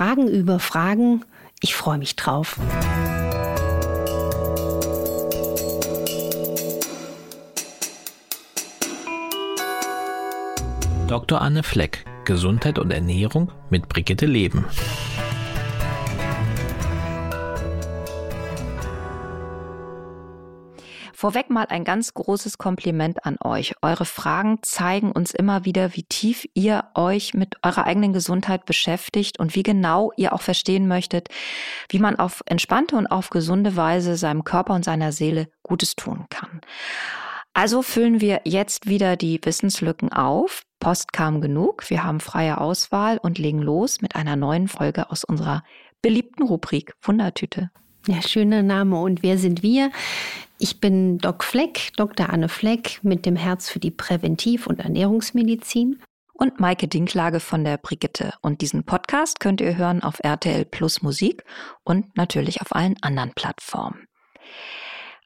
Fragen über Fragen. Ich freue mich drauf. Dr. Anne Fleck, Gesundheit und Ernährung mit Brigitte Leben. Vorweg mal ein ganz großes Kompliment an euch. Eure Fragen zeigen uns immer wieder, wie tief ihr euch mit eurer eigenen Gesundheit beschäftigt und wie genau ihr auch verstehen möchtet, wie man auf entspannte und auf gesunde Weise seinem Körper und seiner Seele Gutes tun kann. Also füllen wir jetzt wieder die Wissenslücken auf. Post kam genug. Wir haben freie Auswahl und legen los mit einer neuen Folge aus unserer beliebten Rubrik Wundertüte. Ja, schöner Name. Und wer sind wir? Ich bin Doc Fleck, Dr. Anne Fleck mit dem Herz für die Präventiv- und Ernährungsmedizin. Und Maike Dinklage von der Brigitte. Und diesen Podcast könnt ihr hören auf RTL Plus Musik und natürlich auf allen anderen Plattformen.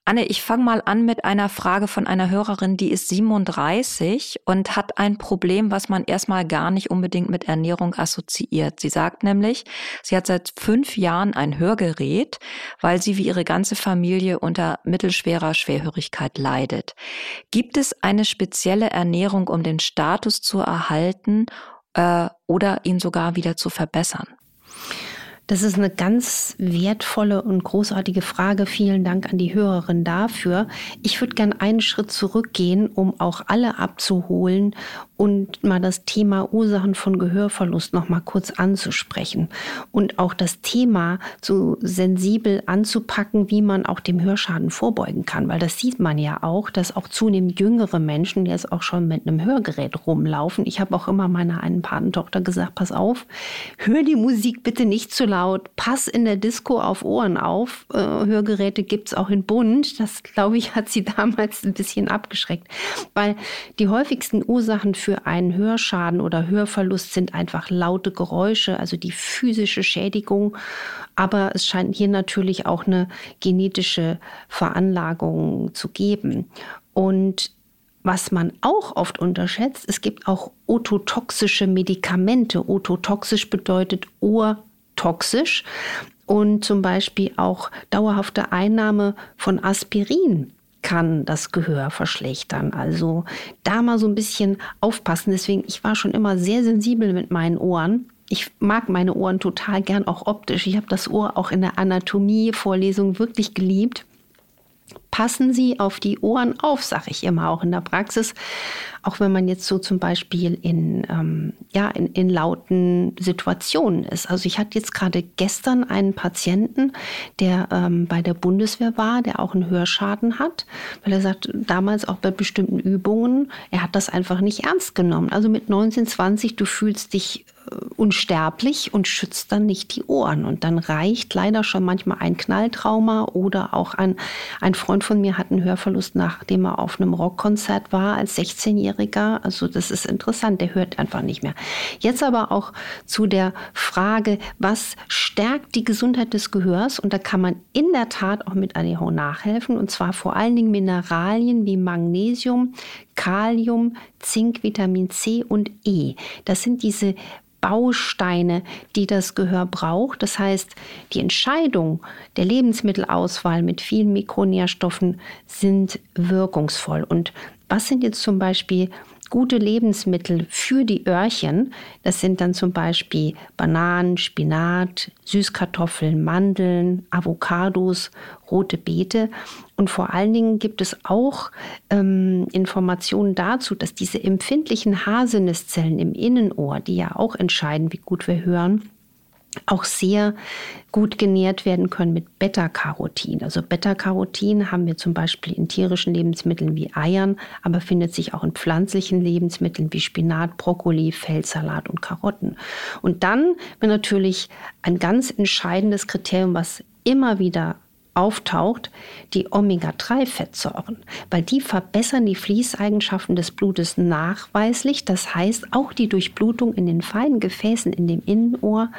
Anne, ich fange mal an mit einer Frage von einer Hörerin, die ist 37 und hat ein Problem, was man erstmal gar nicht unbedingt mit Ernährung assoziiert. Sie sagt nämlich, sie hat seit fünf Jahren ein Hörgerät, weil sie wie ihre ganze Familie unter mittelschwerer Schwerhörigkeit leidet. Gibt es eine spezielle Ernährung, um den Status zu erhalten äh, oder ihn sogar wieder zu verbessern? Das ist eine ganz wertvolle und großartige Frage. Vielen Dank an die Hörerin dafür. Ich würde gern einen Schritt zurückgehen, um auch alle abzuholen und mal das Thema Ursachen von Gehörverlust noch mal kurz anzusprechen und auch das Thema so sensibel anzupacken, wie man auch dem Hörschaden vorbeugen kann, weil das sieht man ja auch, dass auch zunehmend jüngere Menschen jetzt auch schon mit einem Hörgerät rumlaufen. Ich habe auch immer meiner einen Patentochter gesagt, pass auf, hör die Musik bitte nicht zu laut, pass in der Disco auf Ohren auf. Äh, Hörgeräte gibt es auch in bunt. Das glaube ich hat sie damals ein bisschen abgeschreckt, weil die häufigsten Ursachen für einen Hörschaden oder Hörverlust sind einfach laute Geräusche, also die physische Schädigung. Aber es scheint hier natürlich auch eine genetische Veranlagung zu geben. Und was man auch oft unterschätzt, es gibt auch ototoxische Medikamente. Ototoxisch bedeutet ohrtoxisch. Und zum Beispiel auch dauerhafte Einnahme von Aspirin kann das Gehör verschlechtern. Also da mal so ein bisschen aufpassen. Deswegen, ich war schon immer sehr sensibel mit meinen Ohren. Ich mag meine Ohren total gern auch optisch. Ich habe das Ohr auch in der Anatomie-Vorlesung wirklich geliebt passen Sie auf die Ohren auf, sage ich immer auch in der Praxis. Auch wenn man jetzt so zum Beispiel in, ähm, ja, in, in lauten Situationen ist. Also ich hatte jetzt gerade gestern einen Patienten, der ähm, bei der Bundeswehr war, der auch einen Hörschaden hat, weil er sagt, damals auch bei bestimmten Übungen, er hat das einfach nicht ernst genommen. Also mit 19, 20, du fühlst dich unsterblich und schützt dann nicht die Ohren. Und dann reicht leider schon manchmal ein Knalltrauma oder auch ein, ein Freund von mir hat einen Hörverlust, nachdem er auf einem Rockkonzert war als 16-Jähriger. Also das ist interessant, der hört einfach nicht mehr. Jetzt aber auch zu der Frage, was stärkt die Gesundheit des Gehörs? Und da kann man in der Tat auch mit ADH nachhelfen. Und zwar vor allen Dingen Mineralien wie Magnesium, Kalium, Zink, Vitamin C und E. Das sind diese Bausteine, die das Gehör braucht. Das heißt, die Entscheidung der Lebensmittelauswahl mit vielen Mikronährstoffen sind wirkungsvoll. Und was sind jetzt zum Beispiel gute Lebensmittel für die Öhrchen. Das sind dann zum Beispiel Bananen, Spinat, Süßkartoffeln, Mandeln, Avocados, rote Beete. Und vor allen Dingen gibt es auch ähm, Informationen dazu, dass diese empfindlichen Haselnusszellen im Innenohr, die ja auch entscheiden, wie gut wir hören, auch sehr gut genährt werden können mit Beta-Carotin. Also Beta-Carotin haben wir zum Beispiel in tierischen Lebensmitteln wie Eiern, aber findet sich auch in pflanzlichen Lebensmitteln wie Spinat, Brokkoli, Feldsalat und Karotten. Und dann natürlich ein ganz entscheidendes Kriterium, was immer wieder auftaucht, die Omega-3-Fettsäuren, weil die verbessern die Fließeigenschaften des Blutes nachweislich. Das heißt auch die Durchblutung in den feinen Gefäßen in dem Innenohr.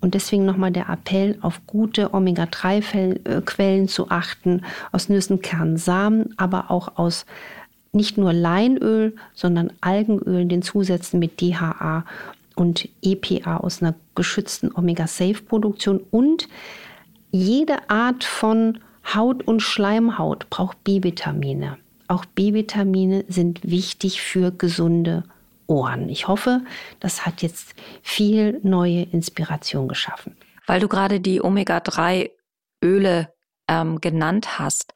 Und deswegen nochmal der Appell, auf gute Omega-3-Quellen zu achten, aus Nüssen, Kernen, Samen, aber auch aus nicht nur Leinöl, sondern Algenöl, den Zusätzen mit DHA und EPA aus einer geschützten Omega-Safe-Produktion und jede Art von Haut und Schleimhaut braucht B-Vitamine. Auch B-Vitamine sind wichtig für gesunde Ohren. Ich hoffe, das hat jetzt viel neue Inspiration geschaffen. Weil du gerade die Omega-3-Öle ähm, genannt hast.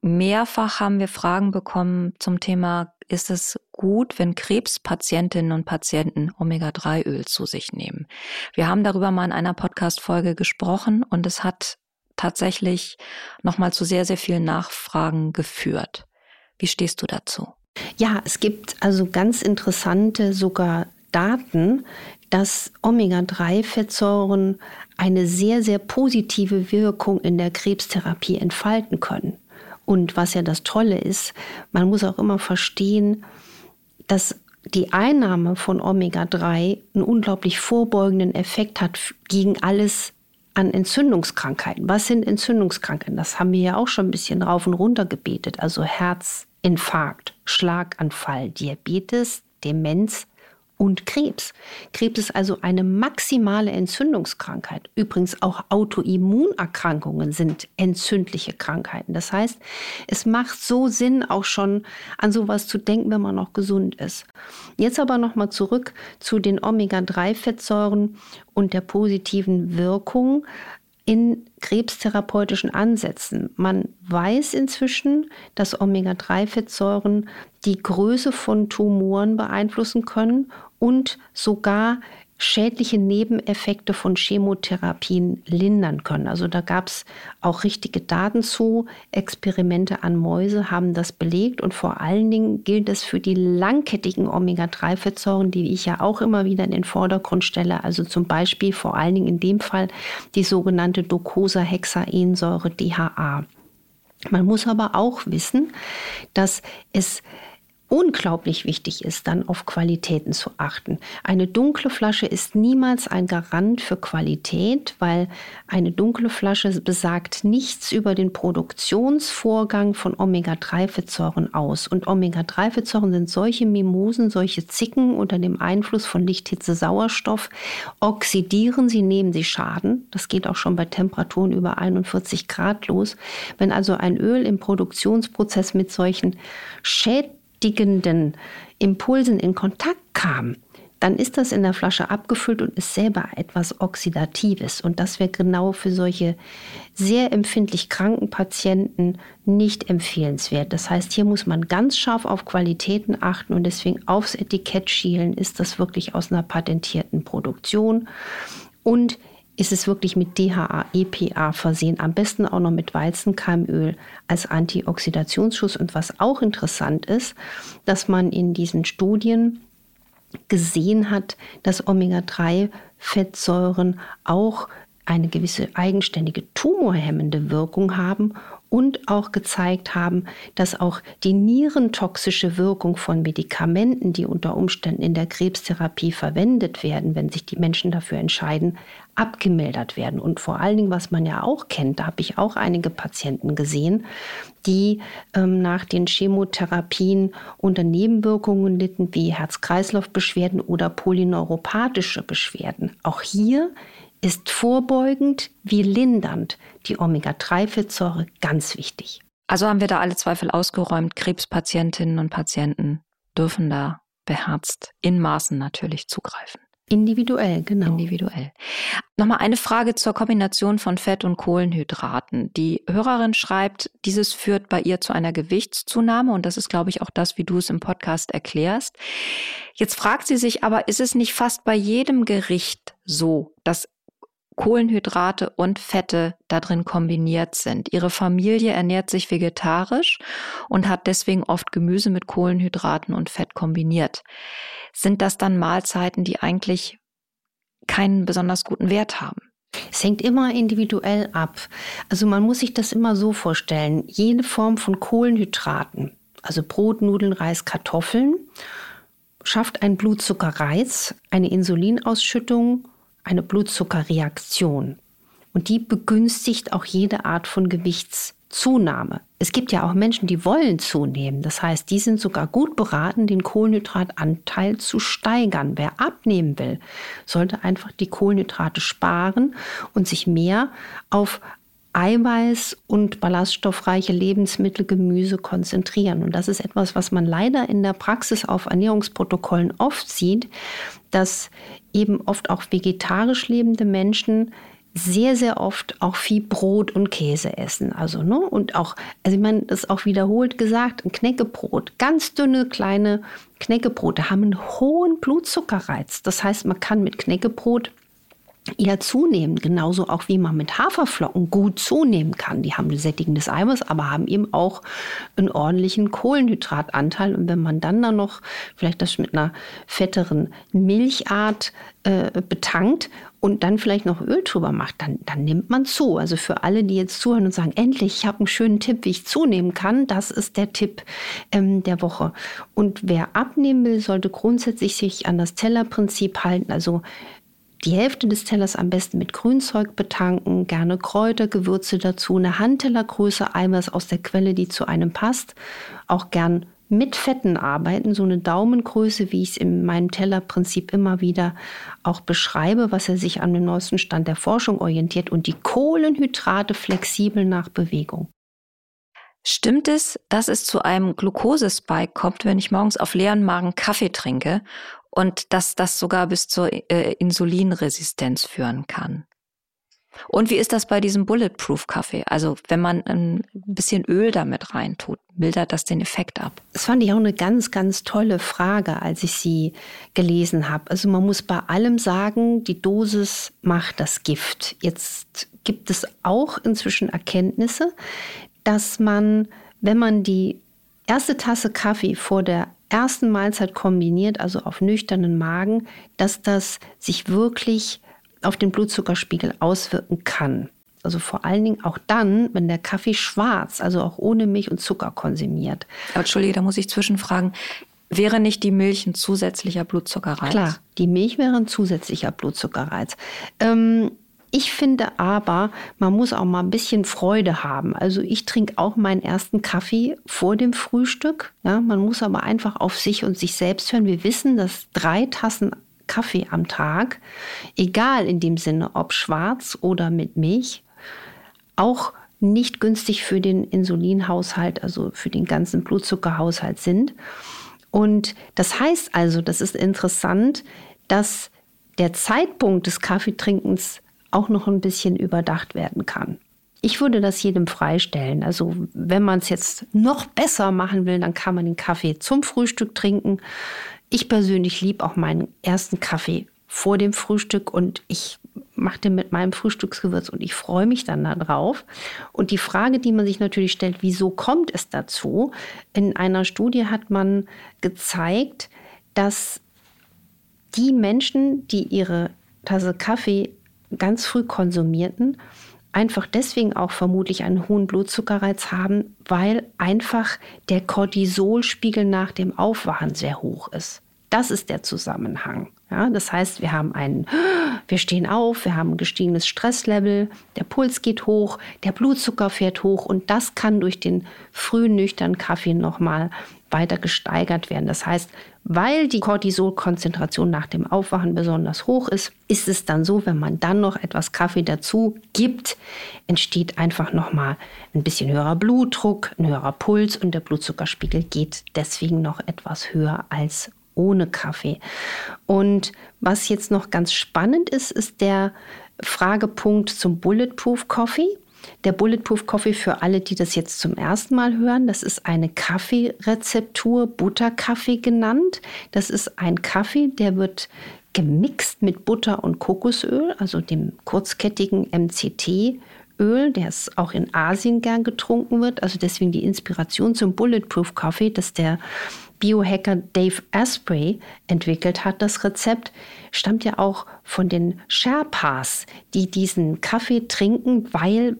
Mehrfach haben wir Fragen bekommen zum Thema, ist es gut, wenn Krebspatientinnen und Patienten Omega-3-Öl zu sich nehmen? Wir haben darüber mal in einer Podcast-Folge gesprochen und es hat tatsächlich nochmal zu sehr, sehr vielen Nachfragen geführt. Wie stehst du dazu? Ja, es gibt also ganz interessante sogar Daten, dass Omega-3-Fettsäuren eine sehr, sehr positive Wirkung in der Krebstherapie entfalten können. Und was ja das Tolle ist, man muss auch immer verstehen, dass die Einnahme von Omega-3 einen unglaublich vorbeugenden Effekt hat gegen alles an Entzündungskrankheiten. Was sind Entzündungskrankheiten? Das haben wir ja auch schon ein bisschen rauf und runter gebetet. Also Herzinfarkt, Schlaganfall, Diabetes, Demenz, und Krebs. Krebs ist also eine maximale Entzündungskrankheit. Übrigens auch Autoimmunerkrankungen sind entzündliche Krankheiten. Das heißt, es macht so Sinn, auch schon an sowas zu denken, wenn man noch gesund ist. Jetzt aber nochmal zurück zu den Omega-3-Fettsäuren und der positiven Wirkung in krebstherapeutischen Ansätzen. Man weiß inzwischen, dass Omega-3-Fettsäuren die Größe von Tumoren beeinflussen können und sogar schädliche Nebeneffekte von Chemotherapien lindern können. Also da gab es auch richtige Daten zu. Experimente an Mäuse haben das belegt und vor allen Dingen gilt es für die langkettigen Omega-3-Fettsäuren, die ich ja auch immer wieder in den Vordergrund stelle. Also zum Beispiel vor allen Dingen in dem Fall die sogenannte Docosahexaensäure DHA. Man muss aber auch wissen, dass es unglaublich wichtig ist, dann auf Qualitäten zu achten. Eine dunkle Flasche ist niemals ein Garant für Qualität, weil eine dunkle Flasche besagt nichts über den Produktionsvorgang von Omega-3-Fettsäuren aus. Und Omega-3-Fettsäuren sind solche Mimosen, solche Zicken unter dem Einfluss von Licht, Hitze, Sauerstoff, oxidieren sie, nehmen sie Schaden. Das geht auch schon bei Temperaturen über 41 Grad los. Wenn also ein Öl im Produktionsprozess mit solchen Schäden beschäftigenden Impulsen in Kontakt kam, dann ist das in der Flasche abgefüllt und ist selber etwas Oxidatives. Und das wäre genau für solche sehr empfindlich kranken Patienten nicht empfehlenswert. Das heißt, hier muss man ganz scharf auf Qualitäten achten und deswegen aufs Etikett schielen, ist das wirklich aus einer patentierten Produktion. Und ist es wirklich mit DHA, EPA versehen, am besten auch noch mit Weizenkeimöl als Antioxidationsschutz. Und was auch interessant ist, dass man in diesen Studien gesehen hat, dass Omega-3-Fettsäuren auch eine gewisse eigenständige tumorhemmende Wirkung haben und auch gezeigt haben, dass auch die nierentoxische Wirkung von Medikamenten, die unter Umständen in der Krebstherapie verwendet werden, wenn sich die Menschen dafür entscheiden, abgemildert werden. Und vor allen Dingen, was man ja auch kennt, da habe ich auch einige Patienten gesehen, die ähm, nach den Chemotherapien unter Nebenwirkungen litten, wie Herz-Kreislauf-Beschwerden oder polyneuropathische Beschwerden. Auch hier ist vorbeugend wie lindernd die Omega-3-Fettsäure ganz wichtig. Also haben wir da alle Zweifel ausgeräumt. Krebspatientinnen und Patienten dürfen da beherzt in Maßen natürlich zugreifen. Individuell, genau. Individuell. Nochmal eine Frage zur Kombination von Fett und Kohlenhydraten. Die Hörerin schreibt, dieses führt bei ihr zu einer Gewichtszunahme und das ist, glaube ich, auch das, wie du es im Podcast erklärst. Jetzt fragt sie sich aber, ist es nicht fast bei jedem Gericht so, dass Kohlenhydrate und Fette da drin kombiniert sind. Ihre Familie ernährt sich vegetarisch und hat deswegen oft Gemüse mit Kohlenhydraten und Fett kombiniert. Sind das dann Mahlzeiten, die eigentlich keinen besonders guten Wert haben? Es hängt immer individuell ab. Also man muss sich das immer so vorstellen. Jede Form von Kohlenhydraten, also Brot, Nudeln, Reis, Kartoffeln, schafft einen Blutzuckerreiz, eine Insulinausschüttung eine Blutzuckerreaktion. Und die begünstigt auch jede Art von Gewichts Zunahme. Es gibt ja auch Menschen, die wollen zunehmen. Das heißt, die sind sogar gut beraten, den Kohlenhydratanteil zu steigern. Wer abnehmen will, sollte einfach die Kohlenhydrate sparen und sich mehr auf Eiweiß und ballaststoffreiche Lebensmittel, Gemüse konzentrieren. Und das ist etwas, was man leider in der Praxis auf Ernährungsprotokollen oft sieht, dass eben oft auch vegetarisch lebende Menschen sehr, sehr oft auch viel Brot und Käse essen. Also, ne? Und auch, also ich meine, das ist auch wiederholt gesagt, ein Knäckebrot, ganz dünne, kleine Knäckebrote haben einen hohen Blutzuckerreiz. Das heißt, man kann mit Knäckebrot ja zunehmen, genauso auch wie man mit Haferflocken gut zunehmen kann. Die haben ein sättigendes Eiweiß, aber haben eben auch einen ordentlichen Kohlenhydratanteil. Und wenn man dann dann noch vielleicht das mit einer fetteren Milchart äh, betankt und dann vielleicht noch Öl drüber macht, dann, dann nimmt man zu. Also für alle, die jetzt zuhören und sagen, endlich, ich habe einen schönen Tipp, wie ich zunehmen kann, das ist der Tipp ähm, der Woche. Und wer abnehmen will, sollte grundsätzlich sich an das Tellerprinzip halten. Also die Hälfte des Tellers am besten mit Grünzeug betanken, gerne Kräuter, Gewürze dazu, eine Handtellergröße Eiweiß aus der Quelle, die zu einem passt. Auch gern mit Fetten arbeiten, so eine Daumengröße, wie ich es in meinem Tellerprinzip immer wieder auch beschreibe, was er sich an dem neuesten Stand der Forschung orientiert und die Kohlenhydrate flexibel nach Bewegung. Stimmt es, dass es zu einem Glukosespike kommt, wenn ich morgens auf leeren Magen Kaffee trinke und dass das sogar bis zur äh, Insulinresistenz führen kann. Und wie ist das bei diesem Bulletproof-Kaffee? Also wenn man ein bisschen Öl damit reintut, mildert das den Effekt ab? Das fand ich auch eine ganz, ganz tolle Frage, als ich sie gelesen habe. Also man muss bei allem sagen, die Dosis macht das Gift. Jetzt gibt es auch inzwischen Erkenntnisse, dass man, wenn man die erste Tasse Kaffee vor der ersten Mahlzeit kombiniert, also auf nüchternen Magen, dass das sich wirklich auf den Blutzuckerspiegel auswirken kann. Also vor allen Dingen auch dann, wenn der Kaffee schwarz, also auch ohne Milch und Zucker konsumiert. Aber Entschuldige, da muss ich zwischenfragen. Wäre nicht die Milch ein zusätzlicher Blutzuckerreiz? Klar, die Milch wäre ein zusätzlicher Blutzuckerreiz. Ähm, ich finde aber, man muss auch mal ein bisschen Freude haben. Also ich trinke auch meinen ersten Kaffee vor dem Frühstück. Ja, man muss aber einfach auf sich und sich selbst hören. Wir wissen, dass drei Tassen Kaffee am Tag, egal in dem Sinne, ob schwarz oder mit Milch, auch nicht günstig für den Insulinhaushalt, also für den ganzen Blutzuckerhaushalt sind. Und das heißt also, das ist interessant, dass der Zeitpunkt des Kaffeetrinkens auch noch ein bisschen überdacht werden kann. Ich würde das jedem freistellen. Also wenn man es jetzt noch besser machen will, dann kann man den Kaffee zum Frühstück trinken. Ich persönlich liebe auch meinen ersten Kaffee vor dem Frühstück und ich mache den mit meinem Frühstücksgewürz und ich freue mich dann darauf. Und die Frage, die man sich natürlich stellt, wieso kommt es dazu? In einer Studie hat man gezeigt, dass die Menschen, die ihre Tasse Kaffee ganz früh konsumierten, einfach deswegen auch vermutlich einen hohen Blutzuckerreiz haben, weil einfach der Cortisolspiegel nach dem Aufwachen sehr hoch ist. Das ist der Zusammenhang. Ja, das heißt, wir haben einen, wir stehen auf, wir haben ein gestiegenes Stresslevel, der Puls geht hoch, der Blutzucker fährt hoch und das kann durch den frühen nüchternen Kaffee nochmal weiter gesteigert werden. Das heißt, weil die Cortisolkonzentration nach dem Aufwachen besonders hoch ist, ist es dann so, wenn man dann noch etwas Kaffee dazu gibt, entsteht einfach nochmal ein bisschen höherer Blutdruck, ein höherer Puls und der Blutzuckerspiegel geht deswegen noch etwas höher als ohne Kaffee. Und was jetzt noch ganz spannend ist, ist der Fragepunkt zum Bulletproof Coffee. Der Bulletproof Coffee für alle, die das jetzt zum ersten Mal hören, das ist eine Kaffeerezeptur, Butterkaffee genannt. Das ist ein Kaffee, der wird gemixt mit Butter und Kokosöl, also dem kurzkettigen MCT. Öl, der es auch in Asien gern getrunken wird. Also deswegen die Inspiration zum Bulletproof Coffee, dass der Biohacker Dave Asprey entwickelt hat. Das Rezept stammt ja auch von den Sherpas, die diesen Kaffee trinken, weil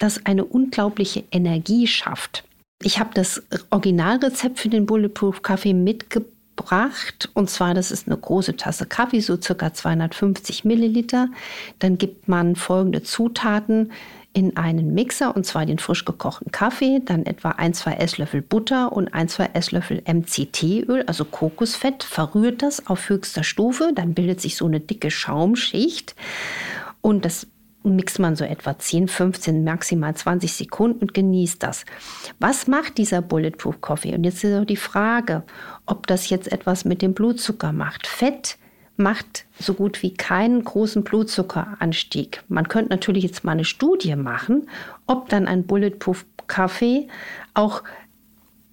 das eine unglaubliche Energie schafft. Ich habe das Originalrezept für den Bulletproof Kaffee mitgebracht. Und zwar, das ist eine große Tasse Kaffee, so circa 250 Milliliter. Dann gibt man folgende Zutaten in einen Mixer, und zwar den frisch gekochten Kaffee, dann etwa ein, zwei Esslöffel Butter und ein, zwei Esslöffel MCT-Öl, also Kokosfett, verrührt das auf höchster Stufe, dann bildet sich so eine dicke Schaumschicht und das mixt man so etwa 10, 15, maximal 20 Sekunden und genießt das. Was macht dieser Bulletproof Coffee? Und jetzt ist auch die Frage, ob das jetzt etwas mit dem Blutzucker macht. Fett macht so gut wie keinen großen Blutzuckeranstieg. Man könnte natürlich jetzt mal eine Studie machen, ob dann ein Bulletproof Kaffee auch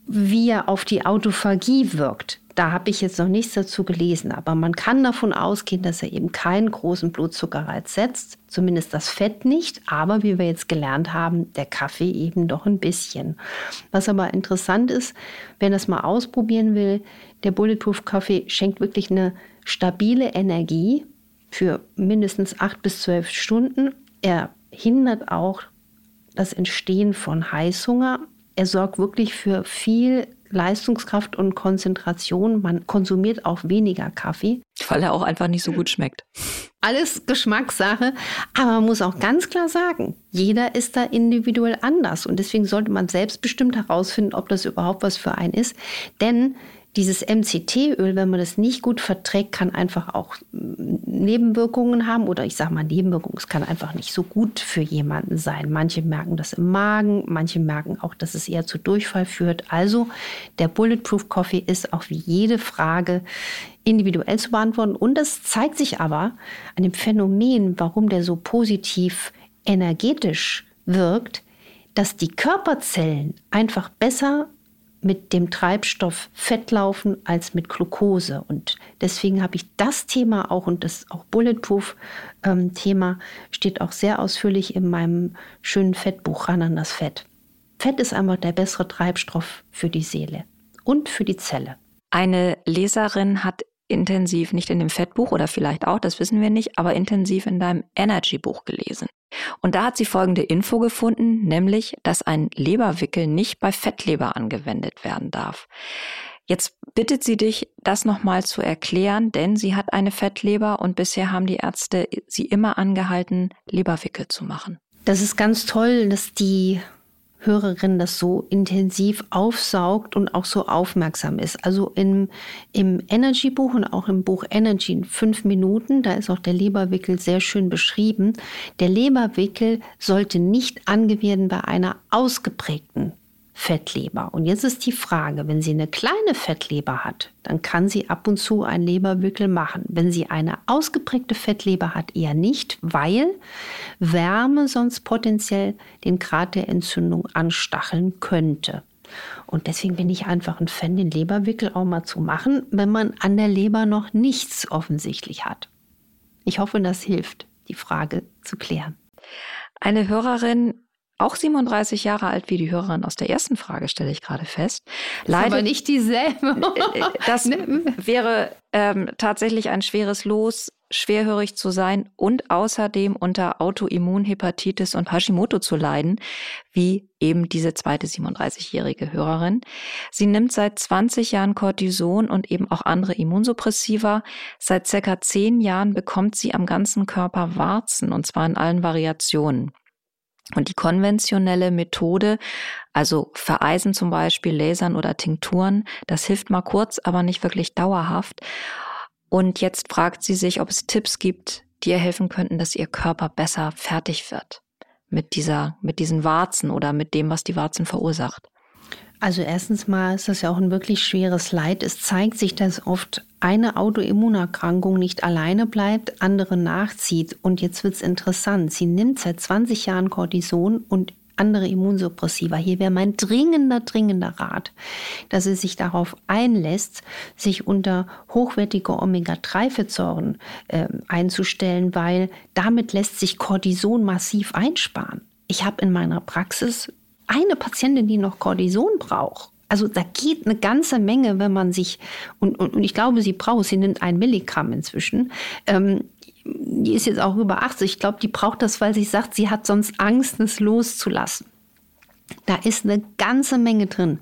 wie er auf die Autophagie wirkt. Da habe ich jetzt noch nichts dazu gelesen, aber man kann davon ausgehen, dass er eben keinen großen Blutzuckerreiz setzt, zumindest das Fett nicht, aber wie wir jetzt gelernt haben, der Kaffee eben doch ein bisschen. Was aber interessant ist, wenn das mal ausprobieren will, der Bulletproof Kaffee schenkt wirklich eine stabile Energie für mindestens acht bis zwölf Stunden. Er hindert auch das Entstehen von Heißhunger. Er sorgt wirklich für viel Leistungskraft und Konzentration. Man konsumiert auch weniger Kaffee. Weil er auch einfach nicht so gut schmeckt. Alles Geschmackssache. Aber man muss auch ganz klar sagen, jeder ist da individuell anders. Und deswegen sollte man selbstbestimmt herausfinden, ob das überhaupt was für einen ist. Denn dieses MCT-Öl, wenn man das nicht gut verträgt, kann einfach auch Nebenwirkungen haben oder ich sage mal Nebenwirkungen, es kann einfach nicht so gut für jemanden sein. Manche merken das im Magen, manche merken auch, dass es eher zu Durchfall führt. Also der Bulletproof Coffee ist auch wie jede Frage individuell zu beantworten und das zeigt sich aber an dem Phänomen, warum der so positiv energetisch wirkt, dass die Körperzellen einfach besser mit dem Treibstoff Fett laufen als mit Glucose. Und deswegen habe ich das Thema auch und das auch Bulletproof-Thema ähm, steht auch sehr ausführlich in meinem schönen Fettbuch ran an das Fett. Fett ist einfach der bessere Treibstoff für die Seele und für die Zelle. Eine Leserin hat intensiv, nicht in dem Fettbuch oder vielleicht auch, das wissen wir nicht, aber intensiv in deinem Energy-Buch gelesen. Und da hat sie folgende Info gefunden, nämlich, dass ein Leberwickel nicht bei Fettleber angewendet werden darf. Jetzt bittet sie dich, das nochmal zu erklären, denn sie hat eine Fettleber und bisher haben die Ärzte sie immer angehalten, Leberwickel zu machen. Das ist ganz toll, dass die Hörerin das so intensiv aufsaugt und auch so aufmerksam ist. Also im, im Energy-Buch und auch im Buch Energy in fünf Minuten, da ist auch der Leberwickel sehr schön beschrieben. Der Leberwickel sollte nicht angewendet bei einer ausgeprägten Fettleber. Und jetzt ist die Frage, wenn sie eine kleine Fettleber hat, dann kann sie ab und zu einen Leberwickel machen. Wenn sie eine ausgeprägte Fettleber hat, eher nicht, weil Wärme sonst potenziell den Grad der Entzündung anstacheln könnte. Und deswegen bin ich einfach ein Fan, den Leberwickel auch mal zu machen, wenn man an der Leber noch nichts offensichtlich hat. Ich hoffe, das hilft, die Frage zu klären. Eine Hörerin auch 37 Jahre alt wie die Hörerin aus der ersten Frage, stelle ich gerade fest. Leider, aber nicht dieselbe. Äh, äh, das ne? wäre ähm, tatsächlich ein schweres Los, schwerhörig zu sein und außerdem unter Autoimmunhepatitis und Hashimoto zu leiden, wie eben diese zweite 37-jährige Hörerin. Sie nimmt seit 20 Jahren Cortison und eben auch andere Immunsuppressiva. Seit circa 10 Jahren bekommt sie am ganzen Körper Warzen und zwar in allen Variationen. Und die konventionelle Methode, also Vereisen zum Beispiel, Lasern oder Tinkturen, das hilft mal kurz, aber nicht wirklich dauerhaft. Und jetzt fragt sie sich, ob es Tipps gibt, die ihr helfen könnten, dass ihr Körper besser fertig wird mit dieser, mit diesen Warzen oder mit dem, was die Warzen verursacht. Also erstens mal ist das ja auch ein wirklich schweres Leid. Es zeigt sich, dass oft eine Autoimmunerkrankung nicht alleine bleibt, andere nachzieht. Und jetzt wird es interessant. Sie nimmt seit 20 Jahren Cortison und andere Immunsuppressiva. Hier wäre mein dringender, dringender Rat, dass sie sich darauf einlässt, sich unter hochwertige Omega-3-Fettsäuren äh, einzustellen, weil damit lässt sich Cortison massiv einsparen. Ich habe in meiner Praxis eine Patientin, die noch Cortison braucht. Also da geht eine ganze Menge, wenn man sich, und, und, und ich glaube, sie braucht, sie nimmt ein Milligramm inzwischen. Ähm, die ist jetzt auch über 80. Ich glaube, die braucht das, weil sie sagt, sie hat sonst Angst, es loszulassen. Da ist eine ganze Menge drin.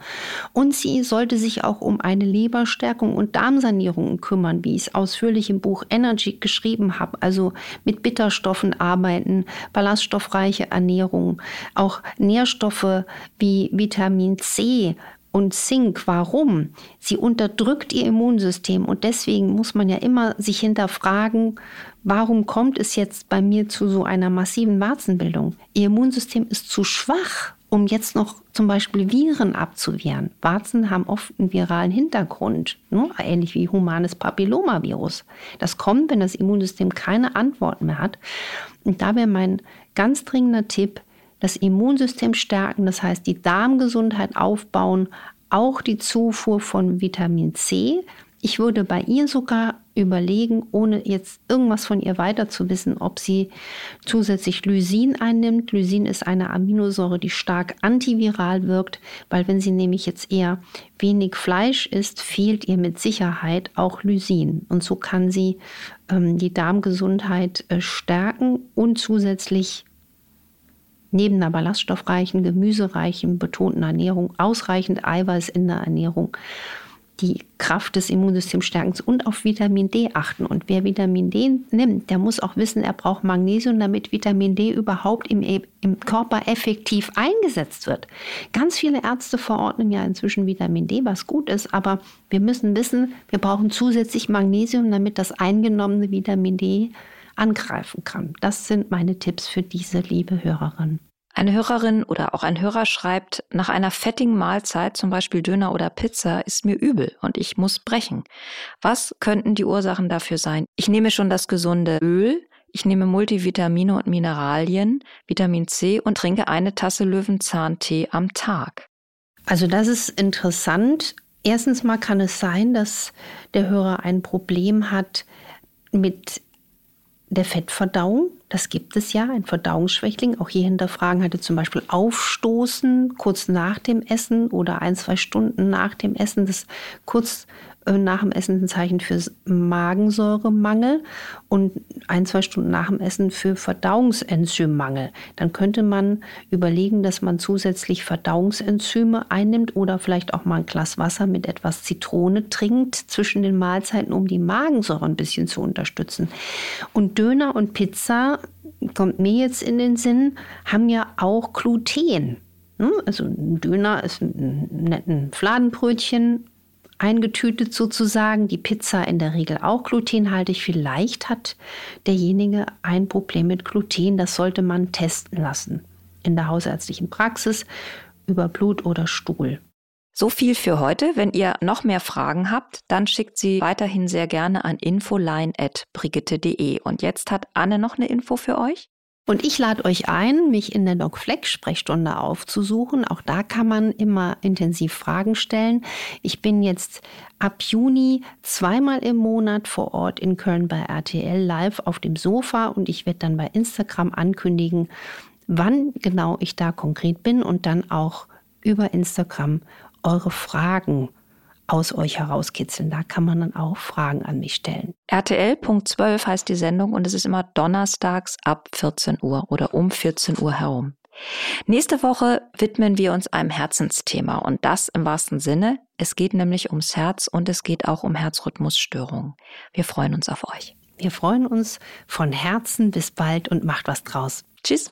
Und sie sollte sich auch um eine Leberstärkung und Darmsanierung kümmern, wie ich es ausführlich im Buch Energy geschrieben habe. Also mit Bitterstoffen arbeiten, ballaststoffreiche Ernährung, auch Nährstoffe wie Vitamin C und Zink. Warum? Sie unterdrückt ihr Immunsystem und deswegen muss man ja immer sich hinterfragen, warum kommt es jetzt bei mir zu so einer massiven Warzenbildung? Ihr Immunsystem ist zu schwach um jetzt noch zum Beispiel Viren abzuwehren. Warzen haben oft einen viralen Hintergrund, ne? ähnlich wie humanes Papillomavirus. Das kommt, wenn das Immunsystem keine Antworten mehr hat. Und da wäre mein ganz dringender Tipp, das Immunsystem stärken, das heißt die Darmgesundheit aufbauen, auch die Zufuhr von Vitamin C. Ich würde bei ihr sogar überlegen, ohne jetzt irgendwas von ihr weiter zu wissen, ob sie zusätzlich Lysin einnimmt. Lysin ist eine Aminosäure, die stark antiviral wirkt, weil wenn sie nämlich jetzt eher wenig Fleisch isst, fehlt ihr mit Sicherheit auch Lysin. Und so kann sie ähm, die Darmgesundheit äh, stärken und zusätzlich neben einer ballaststoffreichen, gemüsereichen, betonten Ernährung ausreichend Eiweiß in der Ernährung die Kraft des Immunsystems stärken und auf Vitamin D achten. Und wer Vitamin D nimmt, der muss auch wissen, er braucht Magnesium, damit Vitamin D überhaupt im, im Körper effektiv eingesetzt wird. Ganz viele Ärzte verordnen ja inzwischen Vitamin D, was gut ist, aber wir müssen wissen, wir brauchen zusätzlich Magnesium, damit das eingenommene Vitamin D angreifen kann. Das sind meine Tipps für diese liebe Hörerin. Eine Hörerin oder auch ein Hörer schreibt, nach einer fettigen Mahlzeit, zum Beispiel Döner oder Pizza, ist mir übel und ich muss brechen. Was könnten die Ursachen dafür sein? Ich nehme schon das gesunde Öl, ich nehme Multivitamine und Mineralien, Vitamin C und trinke eine Tasse Löwenzahntee am Tag. Also das ist interessant. Erstens mal kann es sein, dass der Hörer ein Problem hat mit der Fettverdauung. Das gibt es ja, ein Verdauungsschwächling. Auch hier hinterfragen hatte zum Beispiel Aufstoßen kurz nach dem Essen oder ein, zwei Stunden nach dem Essen. Das kurz nach dem Essen ein Zeichen für Magensäuremangel und ein, zwei Stunden nach dem Essen für Verdauungsenzymmangel. Dann könnte man überlegen, dass man zusätzlich Verdauungsenzyme einnimmt oder vielleicht auch mal ein Glas Wasser mit etwas Zitrone trinkt zwischen den Mahlzeiten, um die Magensäure ein bisschen zu unterstützen. Und Döner und Pizza, kommt mir jetzt in den Sinn, haben ja auch Gluten. Hm? Also ein Döner ist ein netten Fladenbrötchen eingetütet sozusagen, die Pizza in der Regel auch glutenhaltig. Vielleicht hat derjenige ein Problem mit Gluten, das sollte man testen lassen in der hausärztlichen Praxis über Blut oder Stuhl. So viel für heute. Wenn ihr noch mehr Fragen habt, dann schickt sie weiterhin sehr gerne an infoline.brigitte.de. Und jetzt hat Anne noch eine Info für euch. Und ich lade euch ein, mich in der Doc Fleck Sprechstunde aufzusuchen. Auch da kann man immer intensiv Fragen stellen. Ich bin jetzt ab Juni zweimal im Monat vor Ort in Köln bei RTL live auf dem Sofa und ich werde dann bei Instagram ankündigen, wann genau ich da konkret bin und dann auch über Instagram eure Fragen aus euch herauskitzeln. Da kann man dann auch Fragen an mich stellen. RTL.12 heißt die Sendung und es ist immer donnerstags ab 14 Uhr oder um 14 Uhr herum. Nächste Woche widmen wir uns einem Herzensthema und das im wahrsten Sinne. Es geht nämlich ums Herz und es geht auch um Herzrhythmusstörungen. Wir freuen uns auf euch. Wir freuen uns von Herzen bis bald und macht was draus. Tschüss.